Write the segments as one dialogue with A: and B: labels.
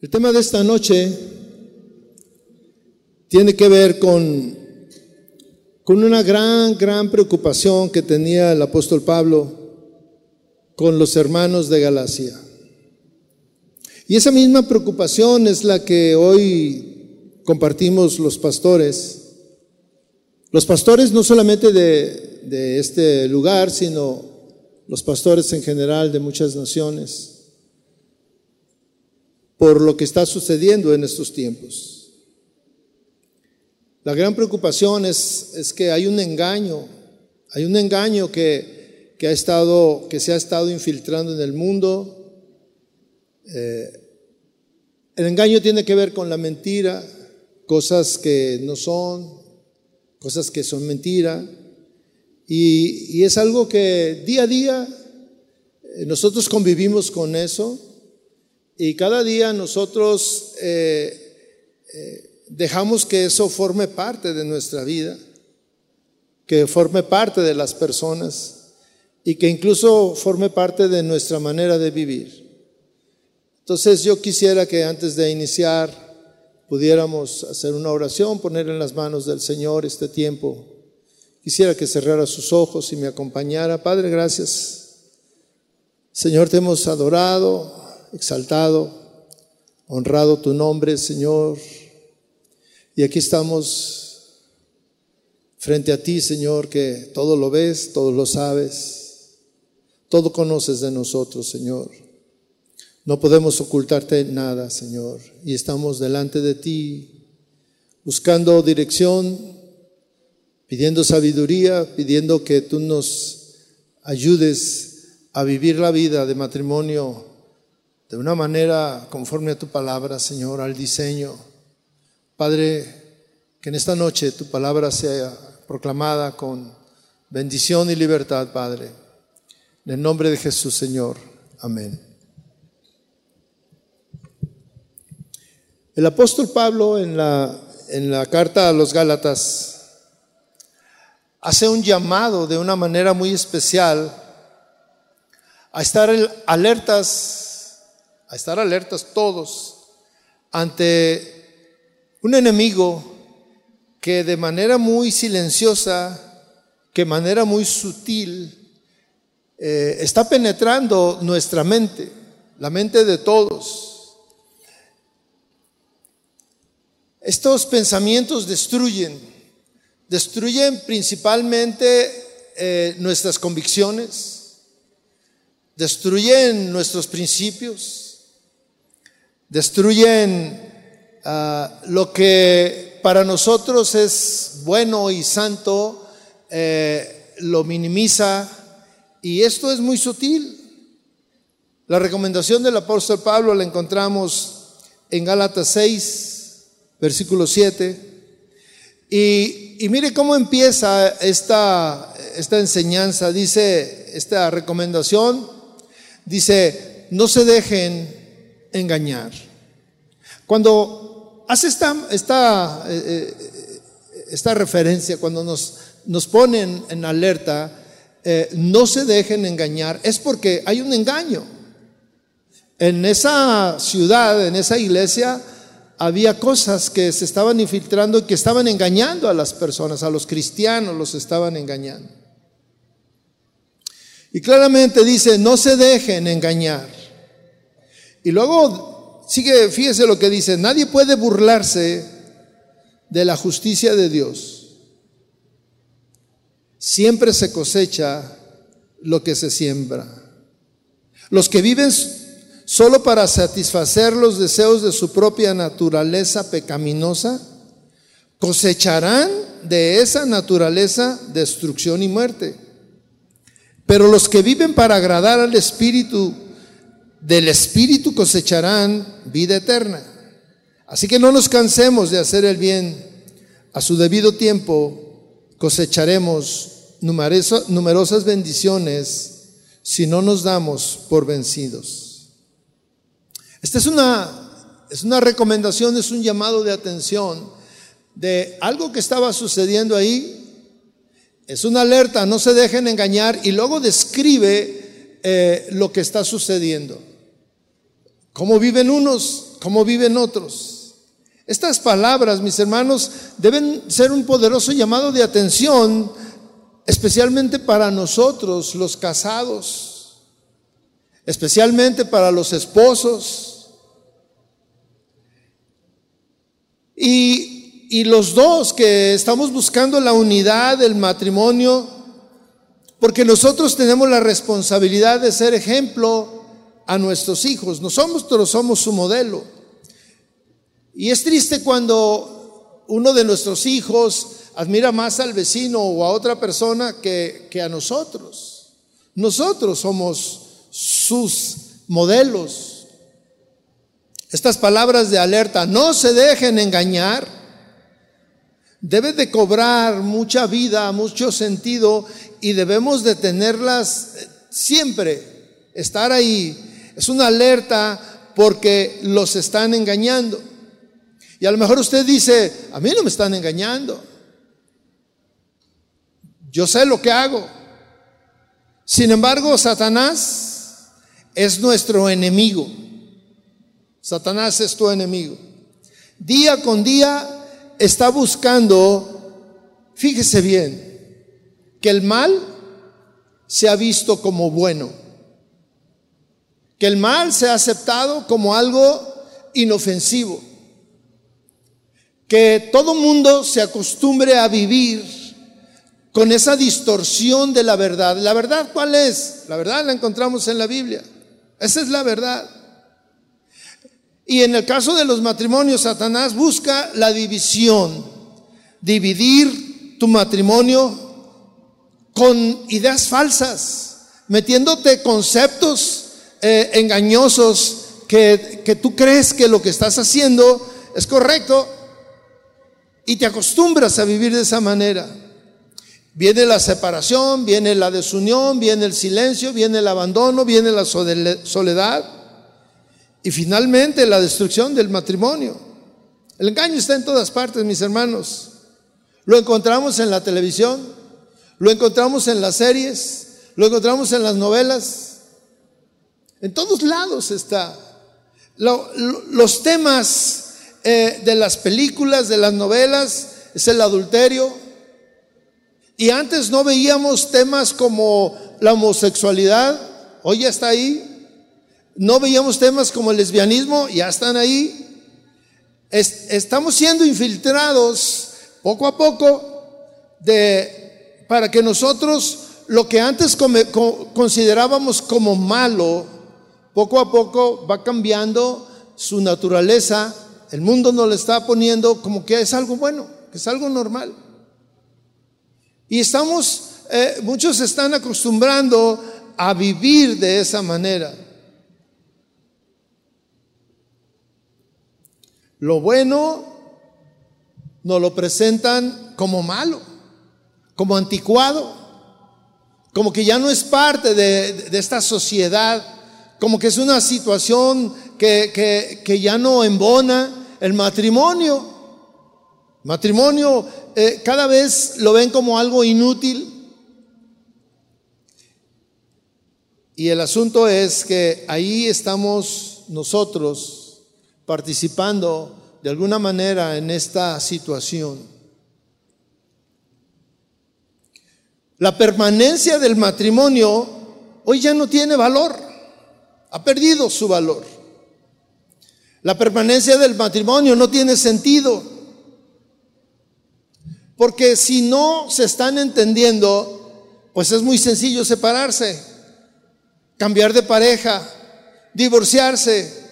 A: El tema de esta noche tiene que ver con, con una gran, gran preocupación que tenía el apóstol Pablo con los hermanos de Galacia. Y esa misma preocupación es la que hoy compartimos los pastores. Los pastores no solamente de, de este lugar, sino los pastores en general de muchas naciones por lo que está sucediendo en estos tiempos. La gran preocupación es, es que hay un engaño, hay un engaño que, que, ha estado, que se ha estado infiltrando en el mundo. Eh, el engaño tiene que ver con la mentira, cosas que no son, cosas que son mentira. Y, y es algo que día a día eh, nosotros convivimos con eso y cada día nosotros eh, eh, dejamos que eso forme parte de nuestra vida, que forme parte de las personas y que incluso forme parte de nuestra manera de vivir. Entonces yo quisiera que antes de iniciar pudiéramos hacer una oración, poner en las manos del Señor este tiempo. Quisiera que cerrara sus ojos y me acompañara. Padre, gracias. Señor, te hemos adorado, exaltado, honrado tu nombre, Señor. Y aquí estamos frente a ti, Señor, que todo lo ves, todo lo sabes, todo conoces de nosotros, Señor. No podemos ocultarte nada, Señor. Y estamos delante de ti, buscando dirección, pidiendo sabiduría, pidiendo que tú nos ayudes a vivir la vida de matrimonio de una manera conforme a tu palabra, Señor, al diseño. Padre, que en esta noche tu palabra sea proclamada con bendición y libertad, Padre. En el nombre de Jesús, Señor. Amén. El apóstol Pablo en la, en la carta a los Gálatas hace un llamado de una manera muy especial a estar alertas a estar alertas todos ante un enemigo que de manera muy silenciosa, que de manera muy sutil, eh, está penetrando nuestra mente, la mente de todos. Estos pensamientos destruyen, destruyen principalmente eh, nuestras convicciones, destruyen nuestros principios, destruyen ah, lo que para nosotros es bueno y santo, eh, lo minimiza y esto es muy sutil. La recomendación del apóstol Pablo la encontramos en Gálatas 6, versículo 7. Y, y mire cómo empieza esta, esta enseñanza, dice esta recomendación, dice, no se dejen engañar. Cuando hace esta, esta, eh, eh, esta referencia, cuando nos, nos ponen en alerta, eh, no se dejen engañar, es porque hay un engaño. En esa ciudad, en esa iglesia, había cosas que se estaban infiltrando y que estaban engañando a las personas, a los cristianos los estaban engañando. Y claramente dice, no se dejen engañar. Y luego sigue, fíjese lo que dice, nadie puede burlarse de la justicia de Dios. Siempre se cosecha lo que se siembra. Los que viven solo para satisfacer los deseos de su propia naturaleza pecaminosa, cosecharán de esa naturaleza destrucción y muerte. Pero los que viven para agradar al Espíritu del Espíritu cosecharán vida eterna. Así que no nos cansemos de hacer el bien. A su debido tiempo cosecharemos numerosas bendiciones si no nos damos por vencidos. Esta es una, es una recomendación, es un llamado de atención de algo que estaba sucediendo ahí. Es una alerta, no se dejen engañar y luego describe eh, lo que está sucediendo. ¿Cómo viven unos? cómo viven otros. Estas palabras, mis hermanos, deben ser un poderoso llamado de atención, especialmente para nosotros, los casados, especialmente para los esposos. Y, y los dos que estamos buscando la unidad del matrimonio, porque nosotros tenemos la responsabilidad de ser ejemplo a nuestros hijos. Nosotros somos su modelo. Y es triste cuando uno de nuestros hijos admira más al vecino o a otra persona que, que a nosotros. Nosotros somos sus modelos. Estas palabras de alerta, no se dejen engañar, debe de cobrar mucha vida, mucho sentido y debemos de tenerlas eh, siempre, estar ahí. Es una alerta porque los están engañando. Y a lo mejor usted dice, a mí no me están engañando. Yo sé lo que hago. Sin embargo, Satanás es nuestro enemigo. Satanás es tu enemigo. Día con día está buscando, fíjese bien, que el mal se ha visto como bueno, que el mal se ha aceptado como algo inofensivo, que todo mundo se acostumbre a vivir con esa distorsión de la verdad. ¿La verdad cuál es? La verdad la encontramos en la Biblia. Esa es la verdad. Y en el caso de los matrimonios, Satanás busca la división, dividir tu matrimonio con ideas falsas, metiéndote conceptos eh, engañosos que, que tú crees que lo que estás haciendo es correcto y te acostumbras a vivir de esa manera. Viene la separación, viene la desunión, viene el silencio, viene el abandono, viene la soledad. Y finalmente la destrucción del matrimonio. El engaño está en todas partes, mis hermanos. Lo encontramos en la televisión, lo encontramos en las series, lo encontramos en las novelas. En todos lados está. los temas eh, de las películas, de las novelas, es el adulterio. Y antes no veíamos temas como la homosexualidad, hoy ya está ahí. No veíamos temas como el lesbianismo, ya están ahí. estamos siendo infiltrados poco a poco de, para que nosotros lo que antes considerábamos como malo, poco a poco va cambiando su naturaleza. El mundo nos lo está poniendo como que es algo bueno, que es algo normal. Y estamos, eh, muchos están acostumbrando a vivir de esa manera. Lo bueno nos lo presentan como malo, como anticuado, como que ya no es parte de, esta sociedad, como que es una situación que, que, ya no embona el matrimonio. Matrimonio eh, cada vez lo ven como algo inútil. Y el asunto es que ahí estamos nosotros participando de alguna manera en esta situación. La permanencia del matrimonio hoy ya no tiene valor, ha perdido su valor. La permanencia del matrimonio no tiene sentido, porque si no se están entendiendo, pues es muy sencillo separarse, cambiar de pareja, divorciarse,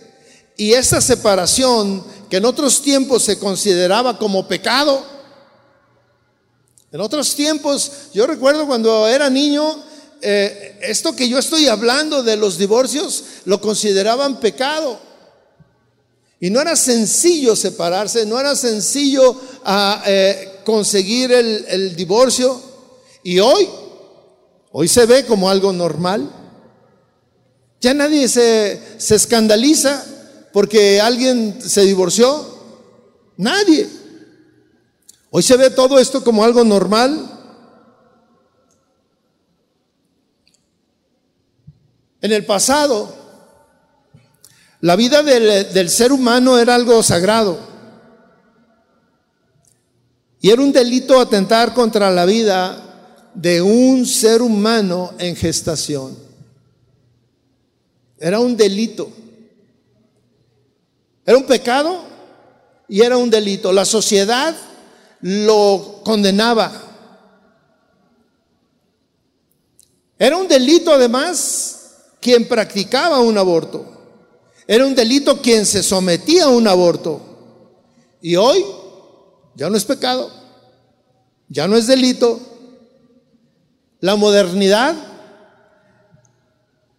A: y esa separación que en otros tiempos se consideraba como pecado, en otros tiempos, yo recuerdo cuando era niño, eh, esto que yo estoy hablando de los divorcios, lo consideraban pecado. Y no era sencillo separarse, no era sencillo ah, eh, conseguir el, el divorcio. Y hoy, hoy se ve como algo normal. Ya nadie se, se escandaliza porque alguien se divorció? Nadie. Hoy se ve todo esto como algo normal. En el pasado, La vida del, ser humano era algo sagrado. Y era un delito atentar contra la vida de un ser humano en gestación. Era un delito. Era un pecado y era un delito. La sociedad lo condenaba. Era un delito además quien practicaba un aborto. Era un delito quien se sometía a un aborto. Y hoy ya no es pecado, ya no es delito. La modernidad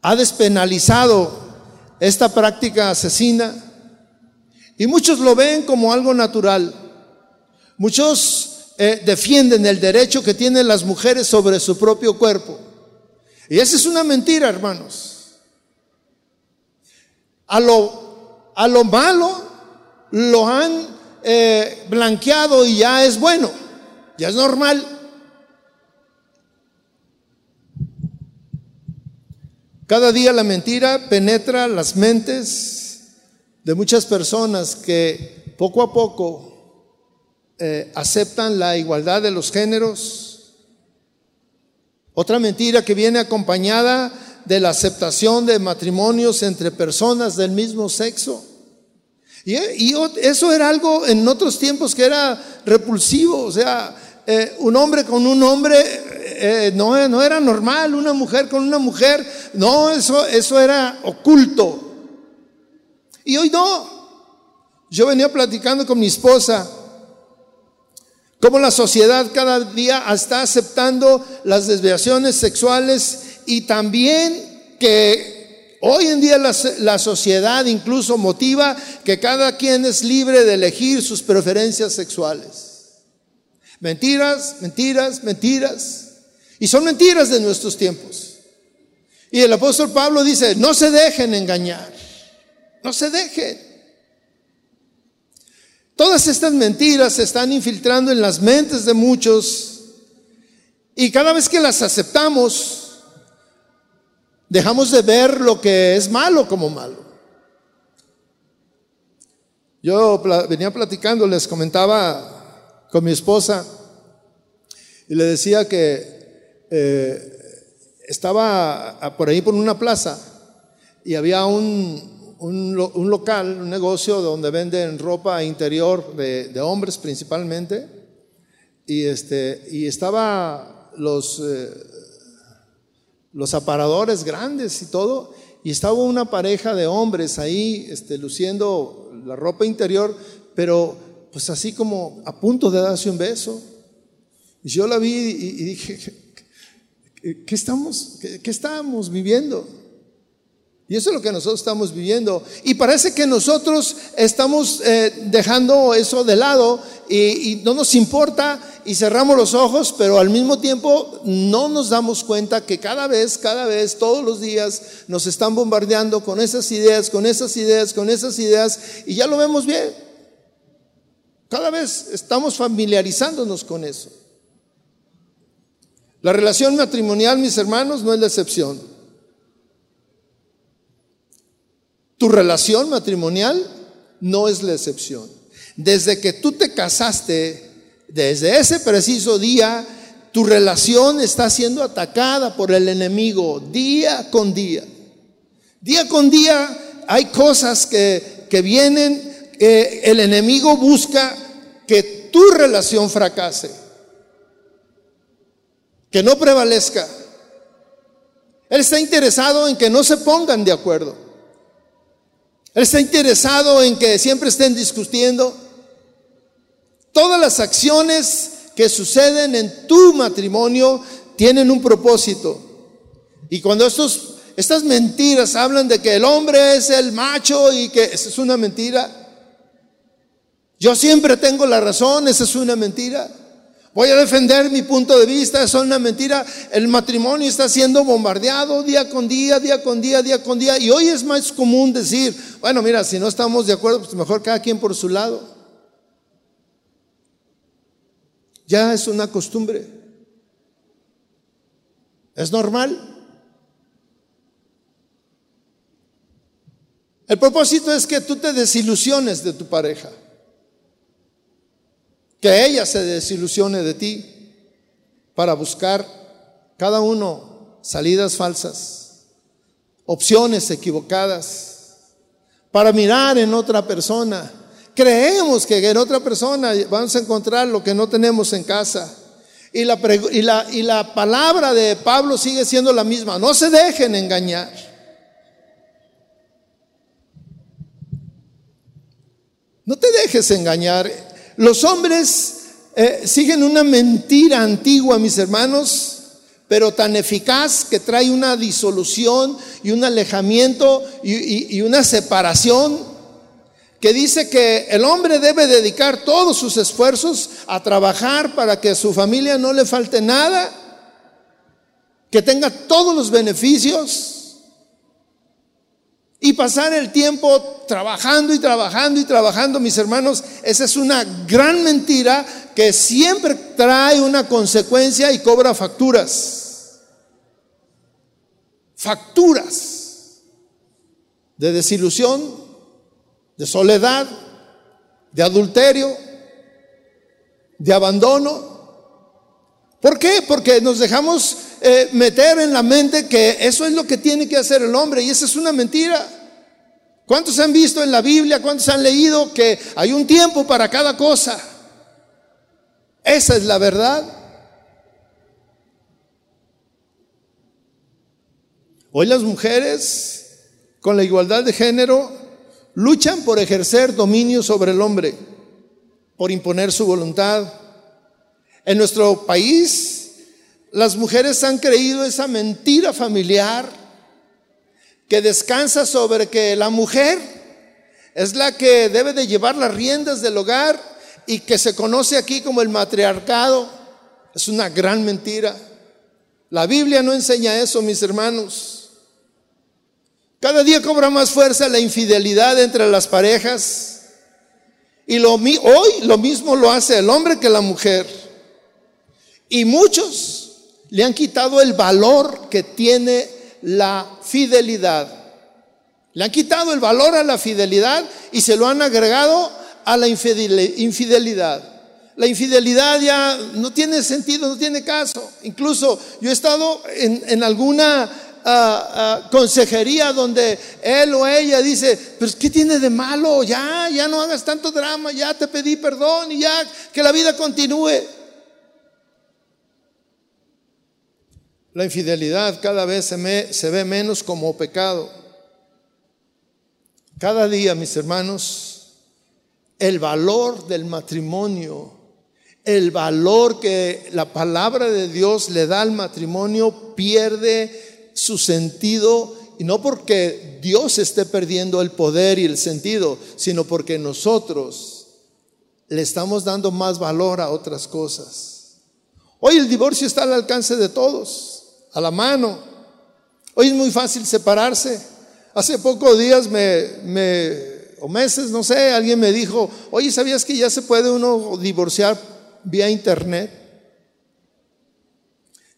A: ha despenalizado esta práctica asesina y muchos lo ven como algo natural. Muchos eh, defienden el derecho que tienen las mujeres sobre su propio cuerpo. Y esa es una mentira, hermanos. A lo, a lo malo lo han eh, blanqueado y ya es bueno, ya es normal. Cada día la mentira penetra las mentes de muchas personas que poco a poco eh, aceptan la igualdad de los géneros. Otra mentira que viene acompañada de la aceptación de matrimonios entre personas del mismo sexo. Y, eso era algo en otros tiempos que era repulsivo, o sea, eh, un hombre con un hombre eh, no, no, era normal, una mujer con una mujer, no, eso, eso era oculto. Y hoy no. Yo venía platicando con mi esposa cómo la sociedad cada día está aceptando las desviaciones sexuales y también que Hoy en día la, sociedad incluso motiva que cada quien es libre de elegir sus preferencias sexuales. Mentiras, mentiras, mentiras. Y son mentiras de nuestros tiempos. Y el apóstol Pablo dice, no se dejen engañar, no se dejen. Todas estas mentiras se están infiltrando en las mentes de muchos y cada vez que las aceptamos, Dejamos de ver lo que es malo como malo. Yo venía platicando, les comentaba con mi esposa y le decía que eh, estaba por ahí por una plaza y había un, un, local, un negocio donde venden ropa interior de, hombres principalmente y, este, y estaba los... Eh, los aparadores grandes y todo, y estaba una pareja de hombres ahí este, luciendo la ropa interior, pero pues así como a punto de darse un beso. Y yo la vi y, dije, ¿qué, estamos, qué, estamos viviendo? Y eso es lo que nosotros estamos viviendo. Y parece que nosotros estamos eh, dejando eso de lado y, no nos importa y cerramos los ojos, pero al mismo tiempo no nos damos cuenta que cada vez, cada vez, todos los días nos están bombardeando con esas ideas, con esas ideas, con esas ideas y ya lo vemos bien. Cada vez estamos familiarizándonos con eso. La relación matrimonial, mis hermanos, no es la excepción. Tu relación matrimonial no es la excepción. Desde que tú te casaste, desde ese preciso día, tu relación está siendo atacada por el enemigo día con día. Día con día hay cosas que, que vienen, el enemigo busca que tu relación fracase, que no prevalezca. Él está interesado en que no se pongan de acuerdo. Él está interesado en que siempre estén discutiendo. Todas las acciones que suceden en tu matrimonio tienen un propósito. Y cuando estos, estas mentiras hablan de que el hombre es el macho y que esa es una mentira. Yo siempre tengo la razón, esa es una mentira. Voy a defender mi punto de vista, es una mentira. El matrimonio está siendo bombardeado día con día, día con día, día con día. Y hoy es más común decir, bueno, mira, si no estamos de acuerdo, pues mejor cada quien por su lado. Ya es una costumbre. Es normal. El propósito es que tú te desilusiones de tu pareja. Que ella se desilusione de ti para buscar cada uno salidas falsas, opciones equivocadas, para mirar en otra persona. Creemos que en otra persona vamos a encontrar lo que no tenemos en casa. Y la, y la, y la palabra de Pablo sigue siendo la misma. No se dejen engañar. No te dejes engañar. Los hombres eh, siguen una mentira antigua, mis hermanos, pero tan eficaz que trae una disolución y un alejamiento y, y una separación que dice que el hombre debe dedicar todos sus esfuerzos a trabajar para que a su familia no le falte nada, que tenga todos los beneficios y pasar el tiempo trabajando y trabajando y trabajando, mis hermanos, esa es una gran mentira que siempre trae una consecuencia y cobra facturas. Facturas de desilusión, de soledad, de adulterio, de abandono. ¿Por qué? Porque nos dejamos eh, meter en la mente que eso es lo que tiene que hacer el hombre y esa es una mentira. ¿Cuántos han visto en la Biblia, cuántos han leído que hay un tiempo para cada cosa? Esa es la verdad. Hoy las mujeres, con la igualdad de género, luchan por ejercer dominio sobre el hombre, por imponer su voluntad. En nuestro país las mujeres han creído esa mentira familiar que descansa sobre que la mujer es la que debe de llevar las riendas del hogar y que se conoce aquí como el matriarcado. Es una gran mentira. La Biblia no enseña eso, mis hermanos. Cada día cobra más fuerza la infidelidad entre las parejas. Y hoy lo mismo lo hace el hombre que la mujer. Y muchos le han quitado el valor que tiene la fidelidad. Le han quitado el valor a la fidelidad y se lo han agregado a la infidelidad. La infidelidad ya no tiene sentido, no tiene caso. Incluso yo he estado en, alguna ah, ah, consejería donde él o ella dice, pero ¿qué tiene de malo? Ya, ya no hagas tanto drama, ya te pedí perdón y ya que la vida continúe. La infidelidad cada vez se, ve menos como pecado. Cada día, mis hermanos, el valor del matrimonio, el valor que la palabra de Dios le da al matrimonio pierde su sentido y no porque Dios esté perdiendo el poder y el sentido, sino porque nosotros le estamos dando más valor a otras cosas. Hoy el divorcio está al alcance de todos a la mano. Hoy es muy fácil separarse. Hace pocos días me, o meses, no sé, alguien me dijo, oye, ¿sabías que ya se puede uno divorciar vía internet?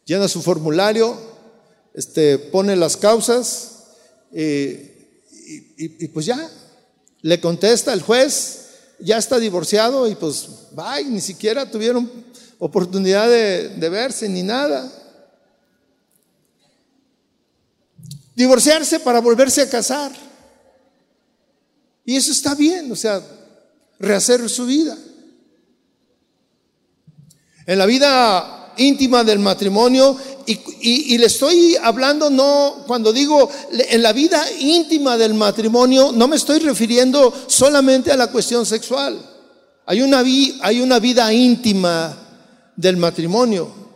A: Llena su formulario, este, pone las causas eh, y, pues ya, le contesta el juez, ya está divorciado y pues, bye, ni siquiera tuvieron oportunidad de verse ni nada. Divorciarse para volverse a casar. Y eso está bien, o sea, rehacer su vida. En la vida íntima del matrimonio, y, le estoy hablando no, cuando digo en la vida íntima del matrimonio, no me estoy refiriendo solamente a la cuestión sexual. Hay una, hay una vida íntima del matrimonio.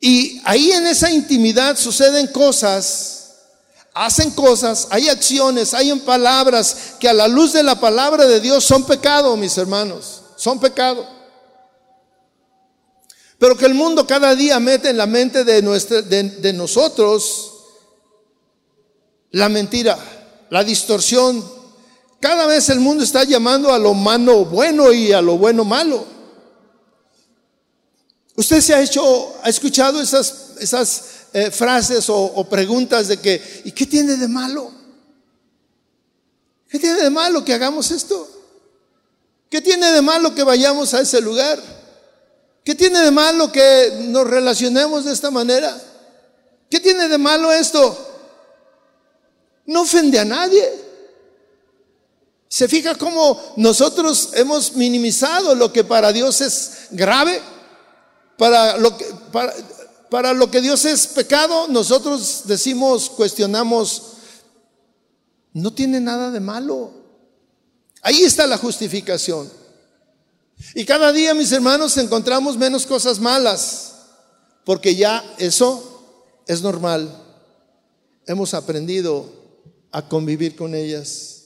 A: Y ahí en esa intimidad suceden cosas, hacen cosas, hay acciones, hay palabras que a la luz de la palabra de Dios son pecado, mis hermanos, son pecado. Pero que el mundo cada día mete en la mente de, nuestra, de nosotros la mentira, la distorsión. Cada vez el mundo está llamando a lo malo bueno y a lo bueno malo. Usted se ha hecho, ha escuchado esas, esas eh, frases o, o preguntas de que, ¿y qué tiene de malo? ¿Qué tiene de malo que hagamos esto? ¿Qué tiene de malo que vayamos a ese lugar? ¿Qué tiene de malo que nos relacionemos de esta manera? ¿Qué tiene de malo esto? No ofende a nadie. ¿Se fija cómo nosotros hemos minimizado lo que para Dios es grave? Para lo que, para, para lo que Dios es pecado, nosotros decimos, cuestionamos, no tiene nada de malo. Ahí está la justificación. Y cada día, mis hermanos, encontramos menos cosas malas, porque ya eso es normal. Hemos aprendido a convivir con ellas.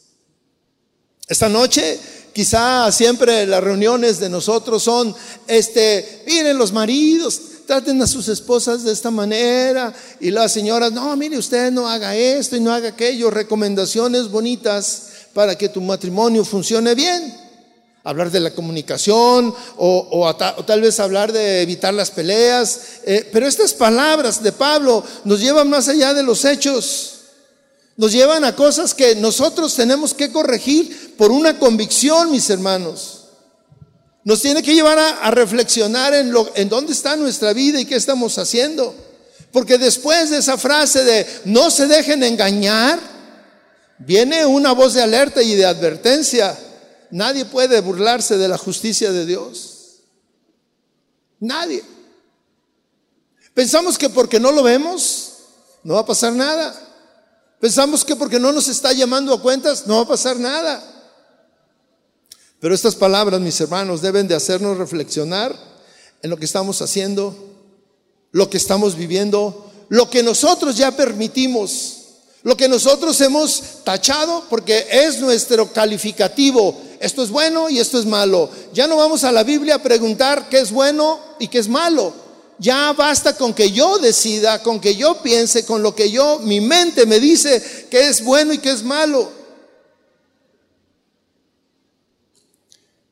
A: Esta noche quizá siempre las reuniones de nosotros son, este, miren los maridos, traten a sus esposas de esta manera y las señoras, no, mire usted no haga esto y no haga aquello, recomendaciones bonitas para que tu matrimonio funcione bien. Hablar de la comunicación o, tal vez hablar de evitar las peleas. Eh, pero estas palabras de Pablo nos llevan más allá de los hechos nos llevan a cosas que nosotros tenemos que corregir por una convicción, mis hermanos. Nos tiene que llevar a, reflexionar en, lo, en dónde está nuestra vida y qué estamos haciendo. Porque después de esa frase de no se dejen engañar, viene una voz de alerta y de advertencia. Nadie puede burlarse de la justicia de Dios. Nadie. Pensamos que porque no lo vemos, no va a pasar nada. Pensamos que porque no nos está llamando a cuentas no va a pasar nada. Pero estas palabras, mis hermanos, deben de hacernos reflexionar en lo que estamos haciendo, lo que estamos viviendo, lo que nosotros ya permitimos, lo que nosotros hemos tachado porque es nuestro calificativo. Esto es bueno y esto es malo. Ya no vamos a la Biblia a preguntar qué es bueno y qué es malo ya basta con que yo decida, con que yo piense, con lo que yo, mi mente me dice que es bueno y que es malo.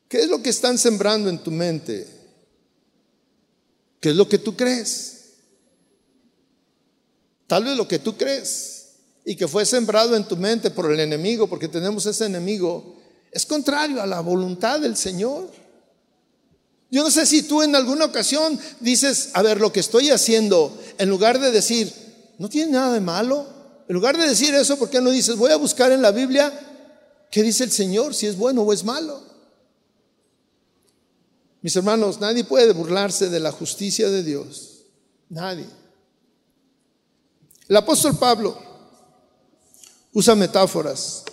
A: ¿Qué es lo que están sembrando en tu mente? ¿Qué es lo que tú crees? Tal vez lo que tú crees y que fue sembrado en tu mente por el enemigo, porque tenemos ese enemigo, es contrario a la voluntad del Señor. Yo no sé si tú en alguna ocasión dices, a ver, lo que estoy haciendo, en lugar de decir, no tiene nada de malo, en lugar de decir eso, ¿por qué no dices, voy a buscar en la Biblia qué dice el Señor, si es bueno o es malo? Mis hermanos, nadie puede burlarse de la justicia de Dios. Nadie. El apóstol Pablo usa metáforas.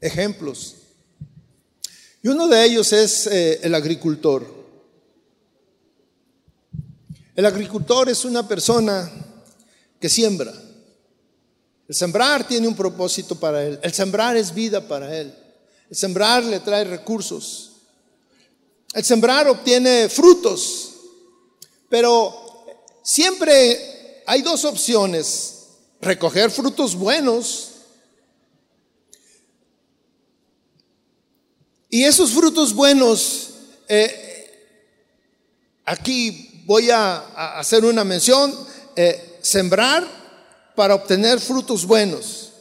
A: Ejemplos. Y uno de ellos es eh, el agricultor. El agricultor es una persona que siembra. El sembrar tiene un propósito para él. El sembrar es vida para él. El sembrar le trae recursos. El sembrar obtiene frutos. Pero siempre hay dos opciones. Recoger frutos buenos Y esos frutos buenos, eh, aquí voy a, hacer una mención, eh, sembrar para obtener frutos buenos.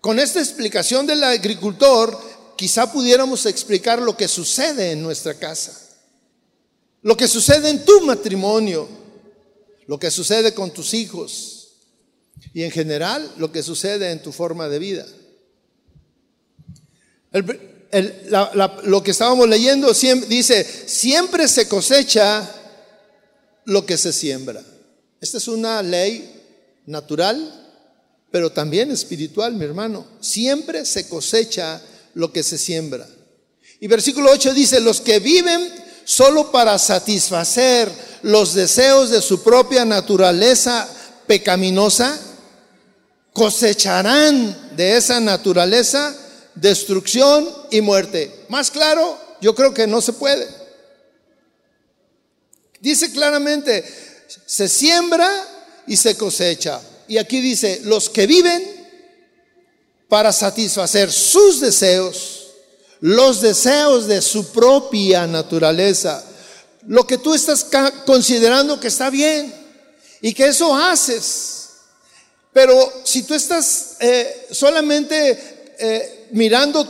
A: Con esta explicación del agricultor, quizá pudiéramos explicar lo que sucede en nuestra casa, lo que sucede en tu matrimonio, lo que sucede con tus hijos y en general lo que sucede en tu forma de vida. El, lo que estábamos leyendo dice, siempre se cosecha lo que se siembra. Esta es una ley natural, pero también espiritual, mi hermano. Siempre se cosecha lo que se siembra. Y versículo 8 dice, los que viven solo para satisfacer los deseos de su propia naturaleza pecaminosa, cosecharán de esa naturaleza destrucción y muerte. Más claro, yo creo que no se puede. Dice claramente, se siembra y se cosecha. Y aquí dice, los que viven para satisfacer sus deseos, los deseos de su propia naturaleza, lo que tú estás considerando que está bien y que eso haces. Pero si tú estás eh, solamente eh, mirando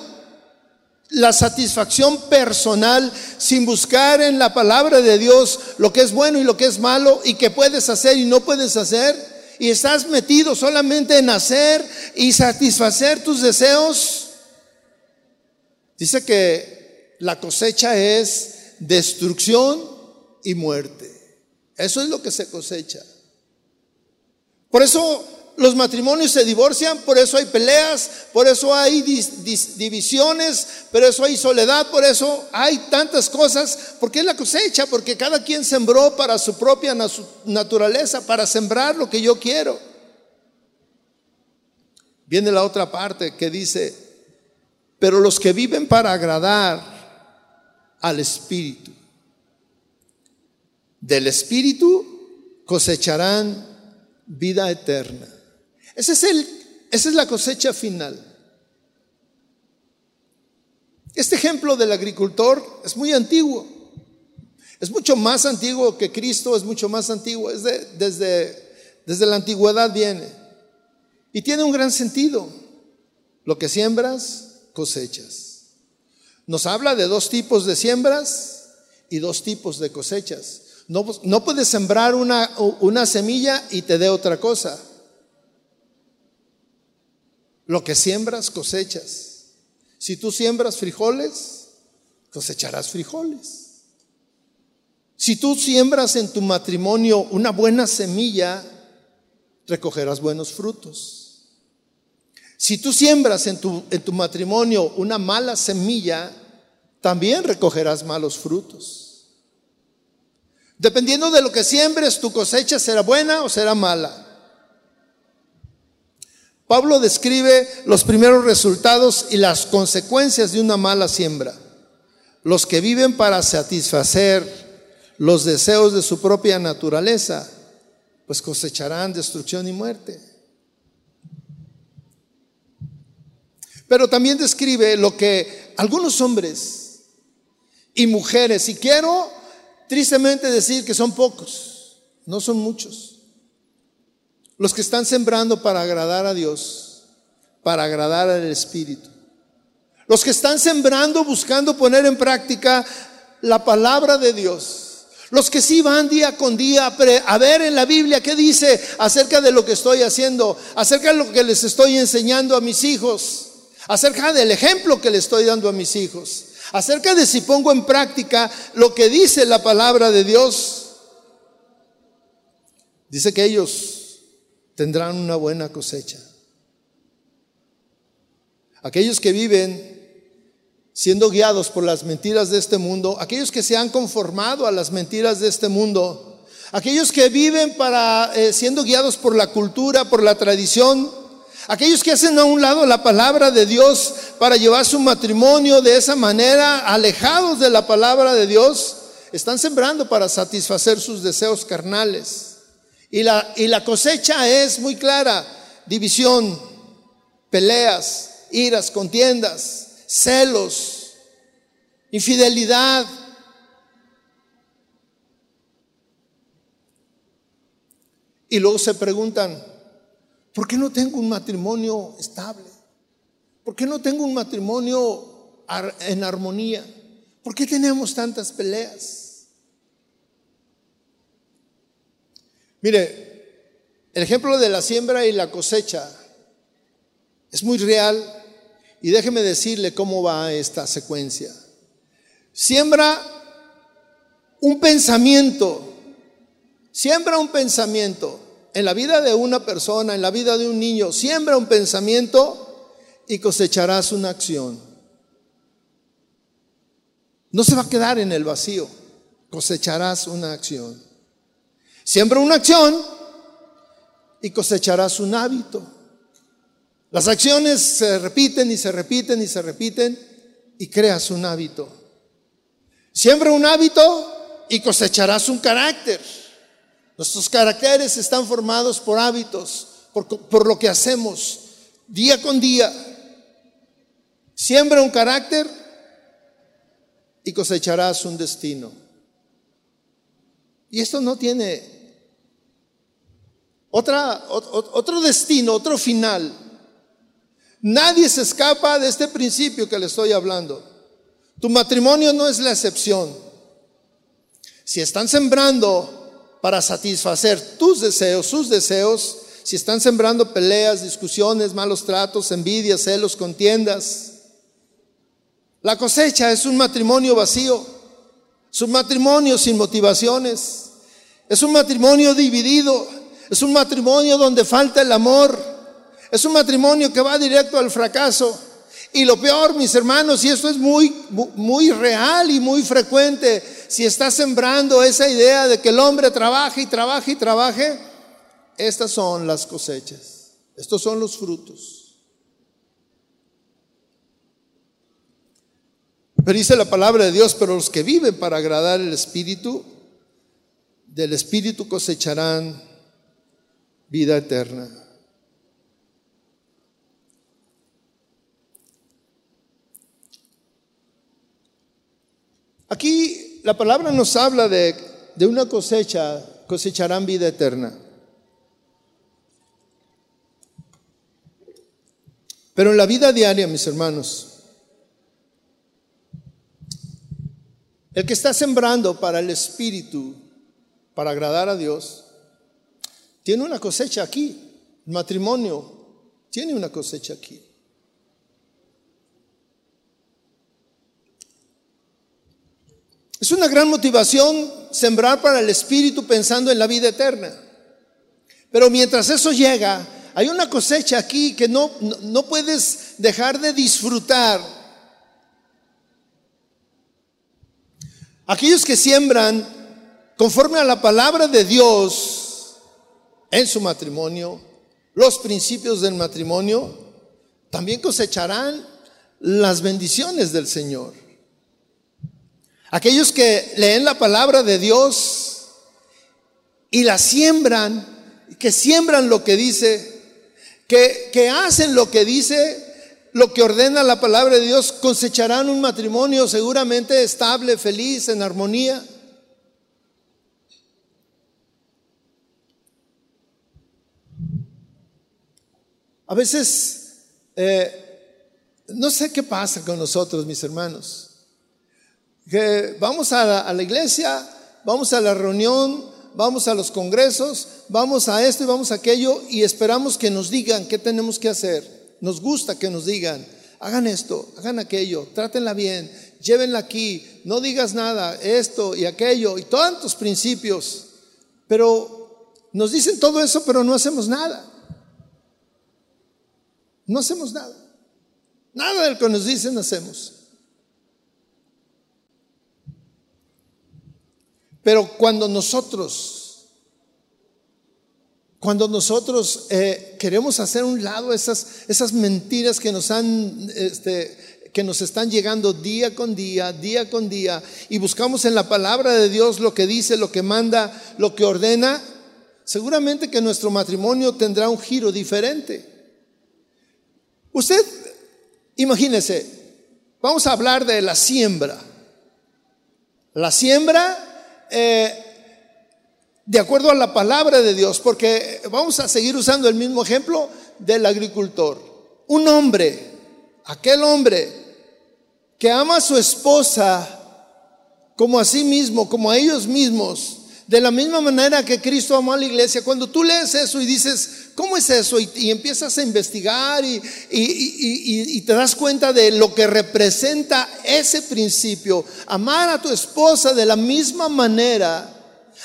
A: la satisfacción personal sin buscar en la palabra de Dios lo que es bueno y lo que es malo y que puedes hacer y no puedes hacer, y estás metido solamente en hacer y satisfacer tus deseos, dice que la cosecha es destrucción y muerte. Eso es lo que se cosecha. Por eso los matrimonios se divorcian, por eso hay peleas, por eso hay divisiones, por eso hay soledad, por eso hay tantas cosas, porque es la cosecha, porque cada quien sembró para su propia naturaleza, para sembrar lo que yo quiero. Viene la otra parte que dice, pero los que viven para agradar al Espíritu, del Espíritu cosecharán vida eterna. Es el, esa es la cosecha final. Este ejemplo del agricultor es muy antiguo. Es mucho más antiguo que Cristo, es mucho más antiguo. Es desde, desde la antigüedad viene. Y tiene un gran sentido. Lo que siembras, cosechas. Nos habla de dos tipos de siembras y dos tipos de cosechas. No, no puedes sembrar una, una semilla y te dé otra cosa. Lo que siembras, cosechas. Si tú siembras frijoles, cosecharás frijoles. Si tú siembras en tu matrimonio una buena semilla, recogerás buenos frutos. Si tú siembras en tu, en tu matrimonio una mala semilla, también recogerás malos frutos. Dependiendo de lo que siembres, tu cosecha será buena o será mala. Pablo describe los primeros resultados y las consecuencias de una mala siembra. Los que viven para satisfacer los deseos de su propia naturaleza, pues cosecharán destrucción y muerte. Pero también describe lo que algunos hombres y mujeres, y quiero tristemente decir que son pocos, no son muchos, los que están sembrando para agradar a Dios, para agradar al Espíritu. Los que están sembrando buscando poner en práctica la palabra de Dios. Los que sí van día con día a ver en la Biblia qué dice acerca de lo que estoy haciendo, acerca de lo que les estoy enseñando a mis hijos, acerca del ejemplo que le estoy dando a mis hijos, acerca de si pongo en práctica lo que dice la palabra de Dios. Dice que ellos tendrán una buena cosecha. Aquellos que viven siendo guiados por las mentiras de este mundo, aquellos que se han conformado a las mentiras de este mundo, aquellos que viven para eh, siendo guiados por la cultura, por la tradición, aquellos que hacen a un lado la palabra de Dios para llevar su matrimonio de esa manera, alejados de la palabra de Dios, están sembrando para satisfacer sus deseos carnales. Y la, y la cosecha es muy clara, división, peleas, iras, contiendas, celos, infidelidad. Y luego se preguntan, ¿por qué no tengo un matrimonio estable? ¿Por qué no tengo un matrimonio en armonía? ¿Por qué tenemos tantas peleas? Mire, el ejemplo de la siembra y la cosecha es muy real y déjeme decirle cómo va esta secuencia. Siembra un pensamiento, siembra un pensamiento en la vida de una persona, en la vida de un niño, siembra un pensamiento y cosecharás una acción. No se va a quedar en el vacío, cosecharás una acción. Siembra una acción y cosecharás un hábito. Las acciones se repiten y se repiten y se repiten y creas un hábito. Siembra un hábito y cosecharás un carácter. Nuestros caracteres están formados por hábitos, por, por lo que hacemos día con día. Siembra un carácter y cosecharás un destino. Y esto no tiene otra, otro destino, otro final. Nadie se escapa de este principio que le estoy hablando. Tu matrimonio no es la excepción. Si están sembrando para satisfacer tus deseos, sus deseos, si están sembrando peleas, discusiones, malos tratos, envidias, celos, contiendas, la cosecha es un matrimonio vacío, es un matrimonio sin motivaciones, es un matrimonio dividido, es un matrimonio donde falta el amor, es un matrimonio que va directo al fracaso. Y lo peor, mis hermanos, y esto es muy, muy real y muy frecuente, si está sembrando esa idea de que el hombre trabaje y trabaje y trabaje, estas son las cosechas, estos son los frutos. Pero dice la palabra de Dios, pero los que viven para agradar el Espíritu, del Espíritu cosecharán vida eterna. Aquí la palabra nos habla de, de una cosecha, cosecharán vida eterna. Pero en la vida diaria, mis hermanos, El que está sembrando para el Espíritu, para agradar a Dios, tiene una cosecha aquí. El matrimonio tiene una cosecha aquí. Es una gran motivación sembrar para el Espíritu pensando en la vida eterna. Pero mientras eso llega, hay una cosecha aquí que no, no, puedes dejar de disfrutar Aquellos que siembran conforme a la palabra de Dios en su matrimonio, los principios del matrimonio, también cosecharán las bendiciones del Señor. Aquellos que leen la palabra de Dios y la siembran, que siembran lo que dice, que, que hacen lo que dice, lo que ordena la palabra de Dios, cosecharán un matrimonio seguramente estable, feliz, en armonía. A veces, eh, no sé qué pasa con nosotros, mis hermanos, que vamos a la iglesia, vamos a la reunión, vamos a los congresos, vamos a esto y vamos a aquello y esperamos que nos digan qué tenemos que hacer. Nos gusta que nos digan, hagan esto, hagan aquello, trátenla bien, llévenla aquí, no digas nada, esto y aquello, y tantos principios. Pero nos dicen todo eso, pero no hacemos nada. No hacemos nada. Nada del que nos dicen hacemos. Pero cuando nosotros cuando nosotros eh, queremos hacer un lado esas, esas mentiras que nos han, este, que nos están llegando día con día, día con día, y buscamos en la palabra de Dios lo que dice, lo que manda, lo que ordena, seguramente que nuestro matrimonio tendrá un giro diferente. Usted, imagínese, vamos a hablar de la siembra. La siembra eh, de acuerdo a la palabra de Dios, porque vamos a seguir usando el mismo ejemplo del agricultor. Un hombre, aquel hombre que ama a su esposa como a sí mismo, como a ellos mismos, de la misma manera que Cristo amó a la iglesia. Cuando tú lees eso y dices, ¿cómo es eso? Y, empiezas a investigar y, y, te das cuenta de lo que representa ese principio. Amar a tu esposa de la misma manera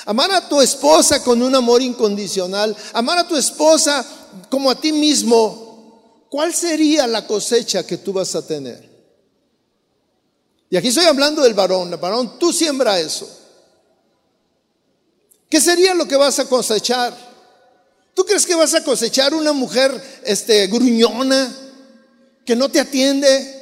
A: Amar a tu esposa con un amor incondicional. Amar a tu esposa como a ti mismo. ¿Cuál sería la cosecha que tú vas a tener? Y aquí estoy hablando del varón. El varón, tú siembra eso. ¿Qué sería lo que vas a cosechar? ¿Tú crees que vas a cosechar una mujer este, gruñona que no te atiende,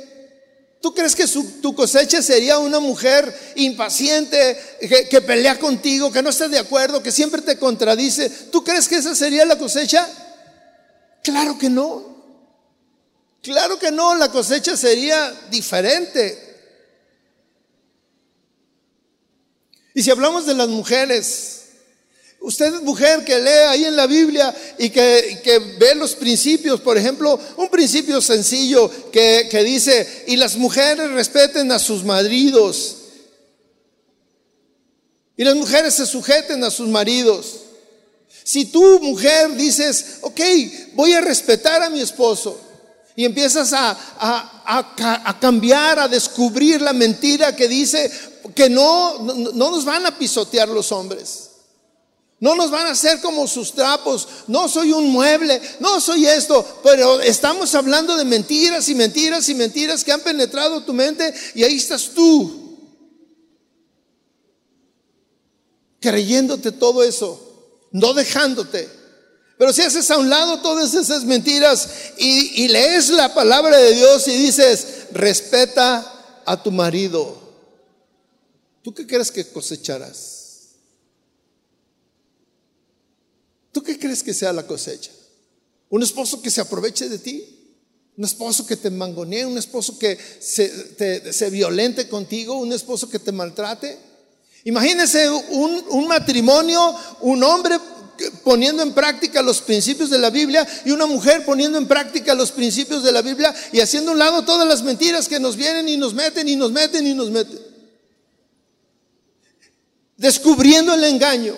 A: ¿Tú crees que tu cosecha sería una mujer impaciente, que, pelea contigo, que no está de acuerdo, que siempre te contradice? ¿Tú crees que esa sería la cosecha? Claro que no. Claro que no, la cosecha sería diferente. Y si hablamos de las mujeres, Usted, mujer que lee ahí en la Biblia y que, que ve los principios, por ejemplo, un principio sencillo que, que dice, y las mujeres respeten a sus maridos. Y las mujeres se sujeten a sus maridos. Si tú, mujer, dices, ok, voy a respetar a mi esposo, y empiezas a, a, a, cambiar, a descubrir la mentira que dice que no, no, no nos van a pisotear los hombres. No nos van a hacer como sus trapos. No soy un mueble. No soy esto. Pero estamos hablando de mentiras y mentiras y mentiras que han penetrado tu mente y ahí estás tú. Creyéndote todo eso. No dejándote. Pero si haces a un lado todas esas mentiras y, y lees la palabra de Dios y dices, respeta a tu marido. ¿Tú qué crees que cosecharás? ¿Tú qué crees que sea la cosecha? ¿Un esposo que se aproveche de ti? ¿Un esposo que te mangonee? ¿Un esposo que se, se violente contigo? ¿Un esposo que te maltrate? Imagínese un, un matrimonio, un hombre poniendo en práctica los principios de la Biblia y una mujer poniendo en práctica los principios de la Biblia y haciendo a un lado todas las mentiras que nos vienen y nos meten y nos meten y nos meten. Descubriendo el engaño.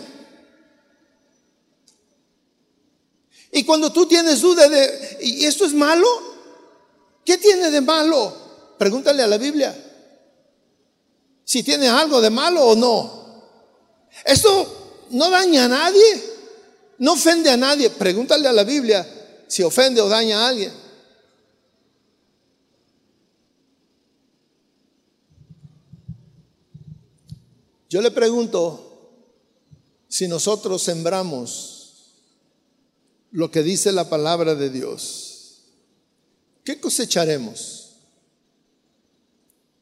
A: Y cuando tú tienes duda de, ¿y esto es malo? ¿Qué tiene de malo? Pregúntale a la Biblia. Si tiene algo de malo o no. Esto no daña a nadie. No ofende a nadie. Pregúntale a la Biblia si ofende o daña a alguien. Yo le pregunto si nosotros sembramos lo que dice la palabra de Dios, ¿qué cosecharemos?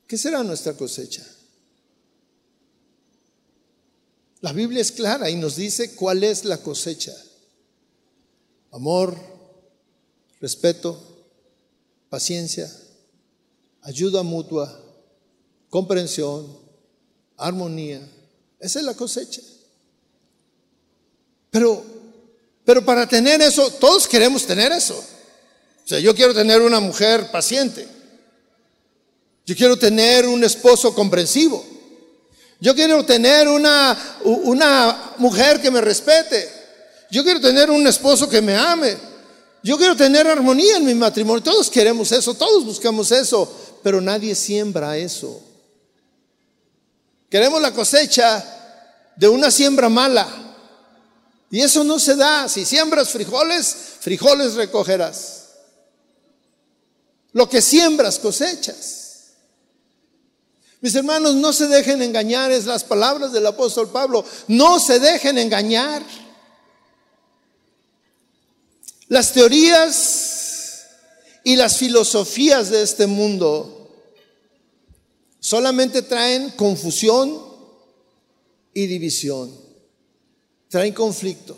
A: ¿Qué será nuestra cosecha? La Biblia es clara y nos dice cuál es la cosecha. Amor, respeto, paciencia, ayuda mutua, comprensión, armonía. Esa es la cosecha. Pero pero para tener eso, todos queremos tener eso. O sea, yo quiero tener una mujer paciente. Yo quiero tener un esposo comprensivo. Yo quiero tener una, una mujer que me respete. Yo quiero tener un esposo que me ame. Yo quiero tener armonía en mi matrimonio. Todos queremos eso, todos buscamos eso, pero nadie siembra eso. Queremos la cosecha de una siembra mala. Y eso no se da. Si siembras frijoles, frijoles recogerás. Lo que siembras cosechas. Mis hermanos, no se dejen engañar, es las palabras del apóstol Pablo. No se dejen engañar. Las teorías y las filosofías de este mundo solamente traen confusión y división traen conflicto.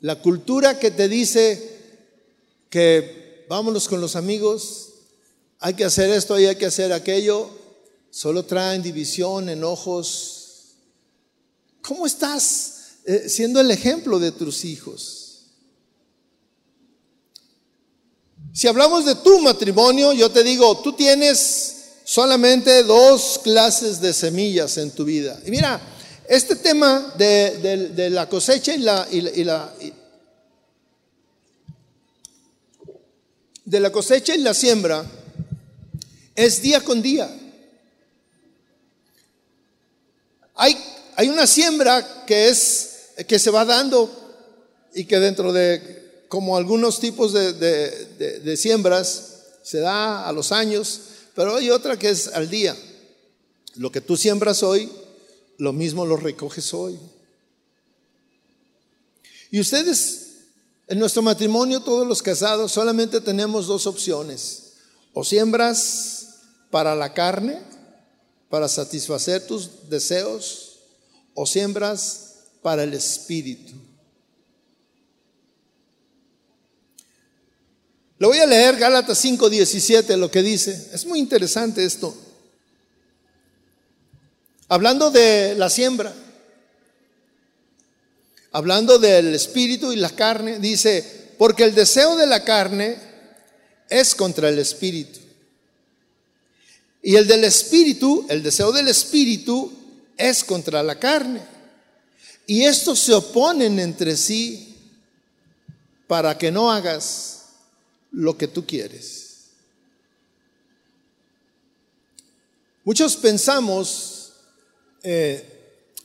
A: La cultura que te dice que vámonos con los amigos, hay que hacer esto y hay que hacer aquello, solo traen división, enojos. ¿Cómo estás eh, siendo el ejemplo de tus hijos? Si hablamos de tu matrimonio, yo te digo, tú tienes solamente dos clases de semillas en tu vida. Y mira, este tema de, la cosecha y la, de la cosecha y la siembra es día con día. Hay, una siembra que es que se va dando y que dentro de como algunos tipos de siembras se da a los años, pero hay otra que es al día. Lo que tú siembras hoy lo mismo lo recoges hoy. Y ustedes, en nuestro matrimonio, todos los casados, solamente tenemos dos opciones. O siembras para la carne, para satisfacer tus deseos, o siembras para el espíritu. Le voy a leer Gálatas 5:17, lo que dice. Es muy interesante esto. Hablando de la siembra, hablando del espíritu y la carne, dice, porque el deseo de la carne es contra el espíritu. Y el del espíritu, el deseo del espíritu es contra la carne. Y estos se oponen entre sí para que no hagas lo que tú quieres. Muchos pensamos eh,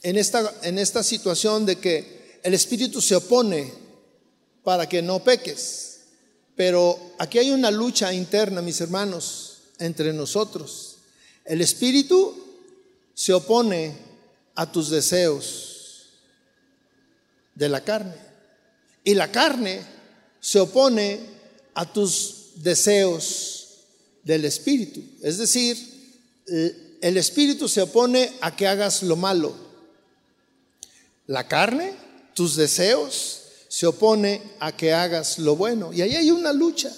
A: en, esta, en esta situación de que el Espíritu se opone para que no peques, pero aquí hay una lucha interna, mis hermanos, entre nosotros. El Espíritu se opone a tus deseos de la carne y la carne se opone a tus deseos del Espíritu. Es decir, el espíritu se opone a que hagas lo malo. La carne, tus deseos, se opone a que hagas lo bueno. Y ahí hay una lucha.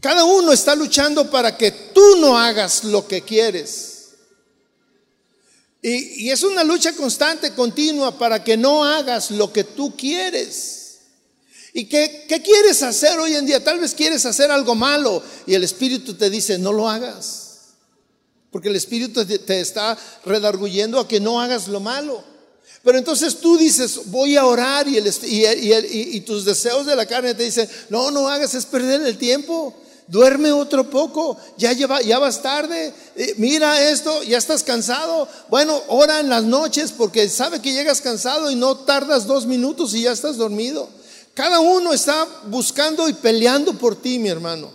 A: Cada uno está luchando para que tú no hagas lo que quieres. Y, es una lucha constante, continua, para que no hagas lo que tú quieres. ¿Y qué, qué, quieres hacer hoy en día? Tal vez quieres hacer algo malo y el Espíritu te dice, no lo hagas. Porque el Espíritu te está redarguyendo a que no hagas lo malo. Pero entonces tú dices, voy a orar y, tus deseos de la carne te dicen, no, no hagas, es perder el tiempo. Duerme otro poco, ya, lleva, ya vas tarde, eh, mira esto, ya estás cansado. Bueno, ora en las noches porque sabe que llegas cansado y no tardas dos minutos y ya estás dormido. Cada uno está buscando y peleando por ti, mi hermano.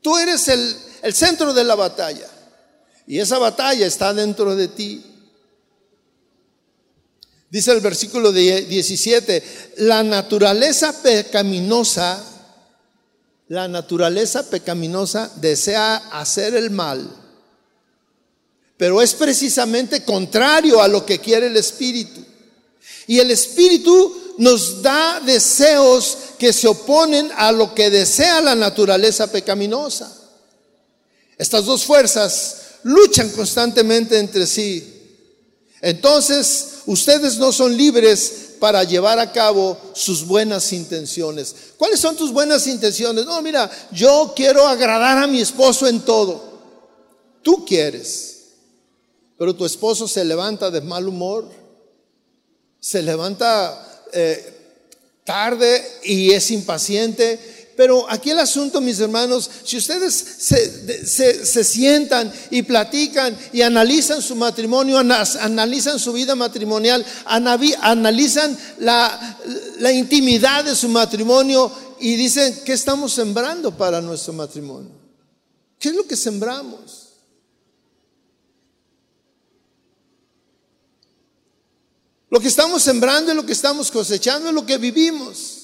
A: Tú eres el, el centro de la batalla. Y esa batalla está dentro de ti. Dice el versículo 17, la naturaleza pecaminosa, la naturaleza pecaminosa desea hacer el mal, pero es precisamente contrario a lo que quiere el Espíritu. Y el Espíritu nos da deseos que se oponen a lo que desea la naturaleza pecaminosa. Estas dos fuerzas luchan constantemente entre sí. Entonces, ustedes no son libres para llevar a cabo sus buenas intenciones. ¿Cuáles son tus buenas intenciones? No, mira, yo quiero agradar a mi esposo en todo. Tú quieres, pero tu esposo se levanta de mal humor, se levanta eh, tarde y es impaciente pero aquí el asunto, mis hermanos, si ustedes se, sientan y platican y analizan su matrimonio, analizan su vida matrimonial, analizan la, la intimidad de su matrimonio y dicen, ¿qué estamos sembrando para nuestro matrimonio? ¿Qué es lo que sembramos? Lo que estamos sembrando es lo que estamos cosechando, es lo que vivimos.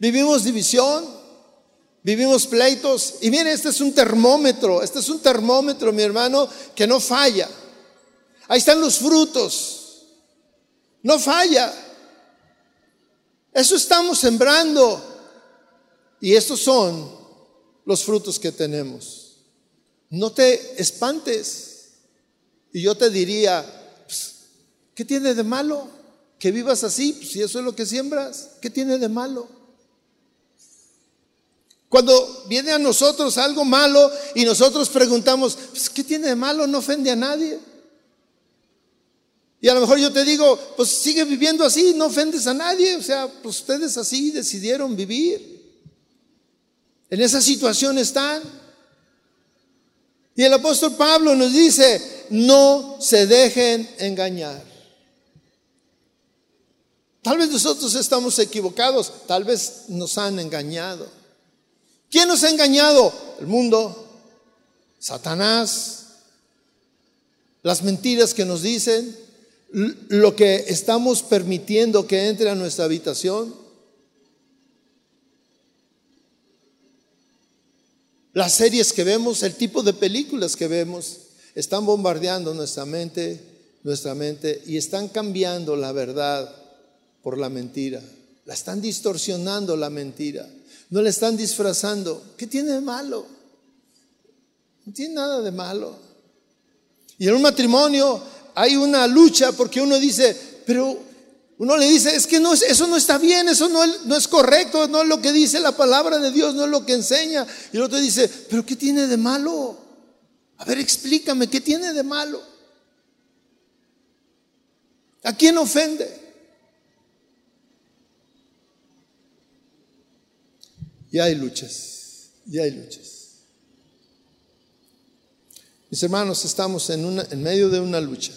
A: Vivimos división, vivimos pleitos. Y miren, este es un termómetro, este es un termómetro, mi hermano, que no falla. Ahí están los frutos. No falla. Eso estamos sembrando. Y estos son los frutos que tenemos. No te espantes. Y yo te diría, pues, ¿qué tiene de malo? Que vivas así, pues, si eso es lo que siembras, ¿qué tiene de malo? Cuando viene a nosotros algo malo y nosotros preguntamos, pues, ¿qué tiene de malo? No ofende a nadie. Y a lo mejor yo te digo, pues sigue viviendo así, no ofendes a nadie. O sea, pues ustedes así decidieron vivir. En esa situación están. Y el apóstol Pablo nos dice, no se dejen engañar. Tal vez nosotros estamos equivocados, tal vez nos han engañado. ¿Quién nos ha engañado? El mundo, Satanás, las mentiras que nos dicen, lo que estamos permitiendo que entre a nuestra habitación. Las series que vemos, el tipo de películas que vemos, están bombardeando nuestra mente, nuestra mente y están cambiando la verdad por la mentira. La están distorsionando la mentira. No le están disfrazando. ¿Qué tiene de malo? No tiene nada de malo. Y en un matrimonio hay una lucha porque uno dice, pero uno le dice, es que no, eso no está bien, eso no, no es correcto, no es lo que dice la palabra de Dios, no es lo que enseña. Y el otro dice, pero ¿qué tiene de malo? A ver, explícame, ¿qué tiene de malo? ¿A quién ofende? Y hay luchas, y hay luchas. Mis hermanos, estamos en, una, en medio de una lucha,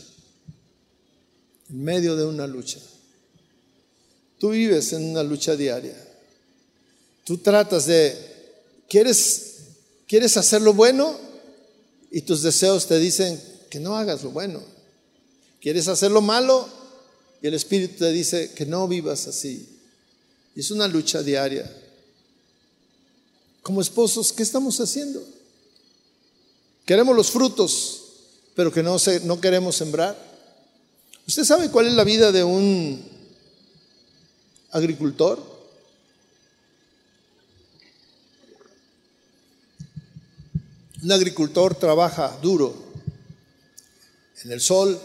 A: en medio de una lucha. Tú vives en una lucha diaria. Tú tratas de, ¿quieres, quieres hacer lo bueno? Y tus deseos te dicen que no hagas lo bueno. ¿Quieres hacer lo malo? Y el Espíritu te dice que no vivas así. Es una lucha diaria. Como esposos, ¿qué estamos haciendo? Queremos los frutos, pero que no, se, no queremos sembrar. ¿Usted sabe cuál es la vida de un agricultor? Un agricultor trabaja duro en el sol,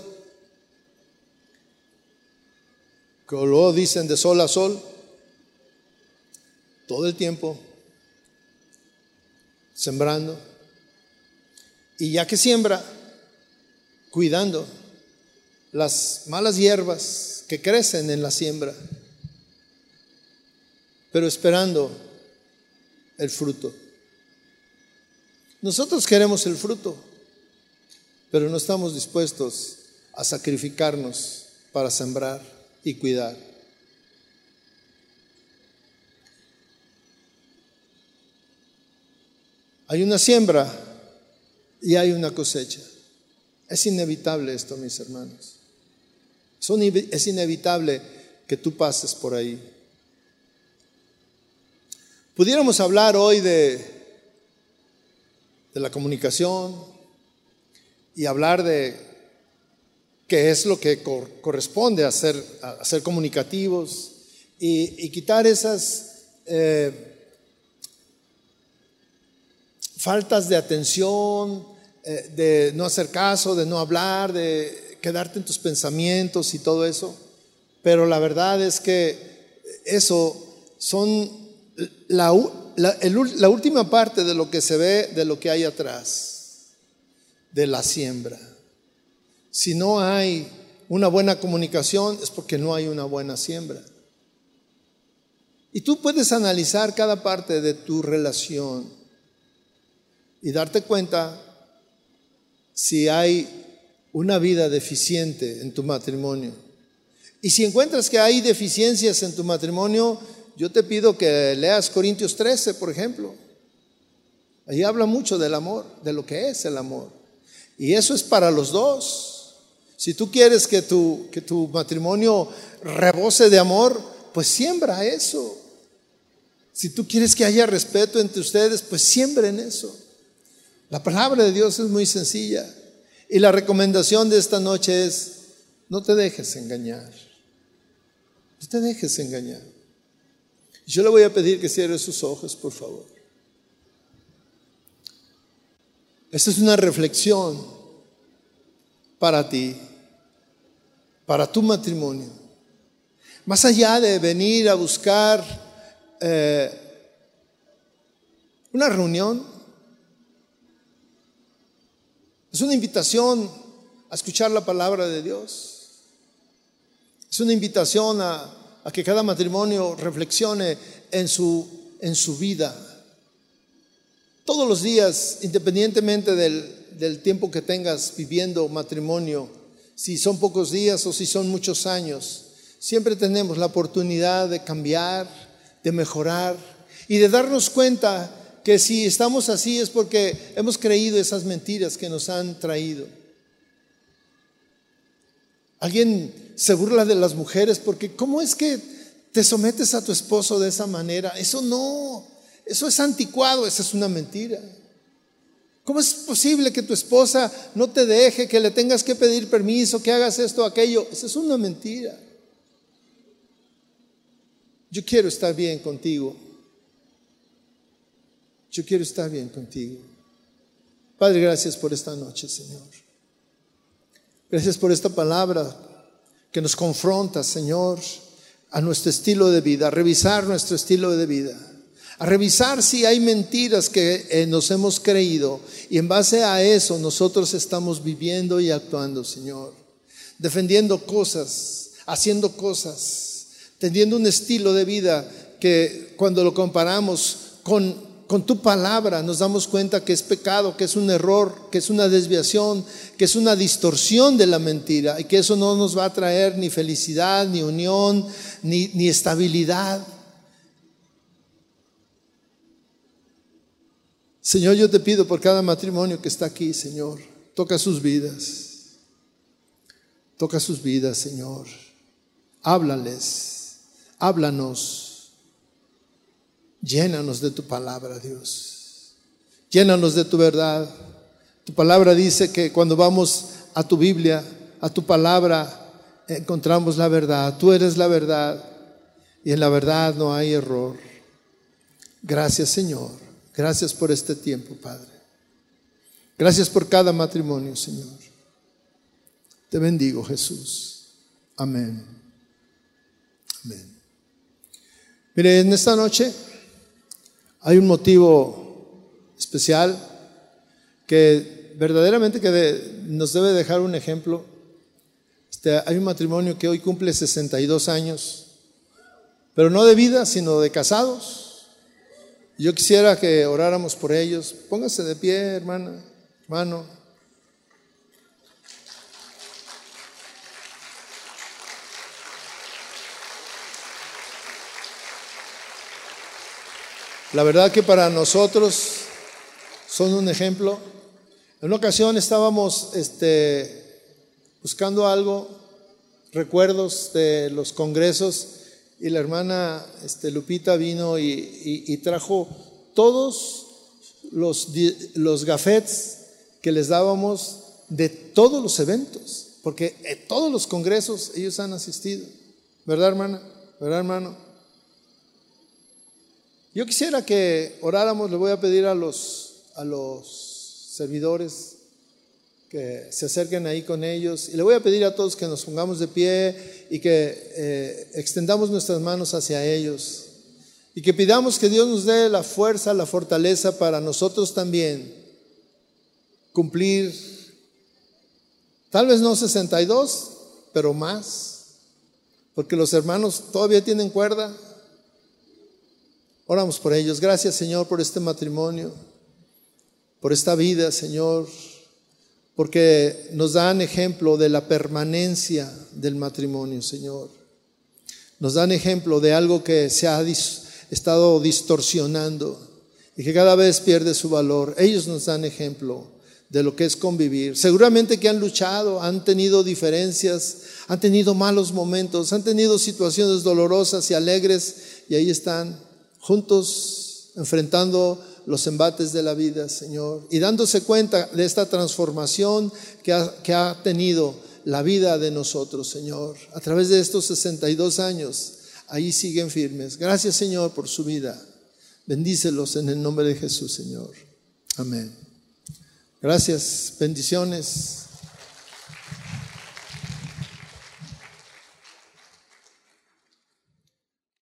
A: que lo dicen de sol a sol, todo el tiempo, sembrando. Y ya que siembra, cuidando las malas hierbas que crecen en la siembra, pero esperando el fruto. Nosotros queremos el fruto, pero no estamos dispuestos a sacrificarnos para sembrar y cuidar. Hay una siembra y hay una cosecha. Es inevitable esto, mis hermanos. Es inevitable que tú pases por ahí. Pudiéramos hablar hoy de, de la comunicación y hablar de qué es lo que corresponde a comunicativos y, quitar esas eh, faltas de atención, eh, de no hacer caso, de no hablar, de quedarte en tus pensamientos y todo eso. Pero la verdad es que eso son la, la última parte de lo que se ve, de lo que hay atrás, de la siembra. Si no hay una buena comunicación es porque no hay una buena siembra. Y tú puedes analizar cada parte de tu relación y darte cuenta si hay una vida deficiente en tu matrimonio. Y si encuentras que hay deficiencias en tu matrimonio, yo te pido que leas Corintios 13, por ejemplo. Ahí habla mucho del amor, de lo que es el amor. Y eso es para los dos. Si tú quieres que tu, que tu matrimonio rebose de amor, pues siembra eso. Si tú quieres que haya respeto entre ustedes, pues siembren eso. La palabra de Dios es muy sencilla. Y la recomendación de esta noche es, no te dejes engañar. No te dejes engañar. Yo le voy a pedir que cierre sus ojos, por favor. Esta es una reflexión para ti, para tu matrimonio. Más allá de venir a buscar eh, una reunión, es una invitación a escuchar la palabra de Dios. Es una invitación a, que cada matrimonio reflexione en su, en su vida. Todos los días, independientemente del, del tiempo que tengas viviendo matrimonio, si son pocos días o si son muchos años, siempre tenemos la oportunidad de cambiar, de mejorar y de darnos cuenta que si estamos así es porque hemos creído esas mentiras que nos han traído. Alguien se burla de las mujeres porque ¿cómo es que te sometes a tu esposo de esa manera? Eso no, eso es anticuado, esa es una mentira. ¿Cómo es posible que tu esposa no te deje, que le tengas que pedir permiso, que hagas esto aquello? Esa es una mentira. Yo quiero estar bien contigo. Yo quiero estar bien contigo. Padre, gracias por esta noche, Señor. Gracias por esta palabra que nos confronta, Señor, a nuestro estilo de vida, a revisar nuestro estilo de vida, a revisar si hay mentiras que eh, nos hemos creído y en base a eso nosotros estamos viviendo y actuando, Señor, defendiendo cosas, haciendo cosas, teniendo un estilo de vida que cuando lo comparamos con con tu palabra nos damos cuenta que es pecado, que es un error, que es una desviación, que es una distorsión de la mentira y que eso no nos va a traer ni felicidad, ni unión, ni, ni estabilidad. Señor, yo te pido por cada matrimonio que está aquí, Señor, toca sus vidas, toca sus vidas, Señor, háblales, háblanos. Llénanos de tu palabra, Dios. Llénanos de tu verdad. Tu palabra dice que cuando vamos a tu Biblia, a tu palabra, encontramos la verdad. Tú eres la verdad y en la verdad no hay error. Gracias, Señor. Gracias por este tiempo, Padre. Gracias por cada matrimonio, Señor. Te bendigo, Jesús. Amén. Amén. Mire, en esta noche hay un motivo especial que verdaderamente que nos debe dejar un ejemplo. Este, hay un matrimonio que hoy cumple 62 años, pero no de vida, sino de casados. Yo quisiera que oráramos por ellos. Póngase de pie, hermana, hermano. La verdad que para nosotros son un ejemplo. En una ocasión estábamos este, buscando algo, recuerdos de los congresos, y la hermana este, Lupita vino y, trajo todos los, los gafets que les dábamos de todos los eventos, porque en todos los congresos ellos han asistido. ¿Verdad, hermana? ¿Verdad, hermano? Yo quisiera que oráramos, le voy a pedir a los, a los servidores que se acerquen ahí con ellos y le voy a pedir a todos que nos pongamos de pie y que eh, extendamos nuestras manos hacia ellos y que pidamos que Dios nos dé la fuerza, la fortaleza para nosotros también cumplir, tal vez no 62, pero más, porque los hermanos todavía tienen cuerda, Oramos por ellos. Gracias, Señor, por este matrimonio, por esta vida, Señor, porque nos dan ejemplo de la permanencia del matrimonio, Señor. Nos dan ejemplo de algo que se ha estado distorsionando y que cada vez pierde su valor. Ellos nos dan ejemplo de lo que es convivir. Seguramente que han luchado, han tenido diferencias, han tenido malos momentos, han tenido situaciones dolorosas y alegres y ahí están juntos enfrentando los embates de la vida, Señor, y dándose cuenta de esta transformación que ha, que ha tenido la vida de nosotros, Señor, a través de estos 62 años. Ahí siguen firmes. Gracias, Señor, por su vida. Bendícelos en el nombre de Jesús, Señor. Amén. Gracias. Bendiciones.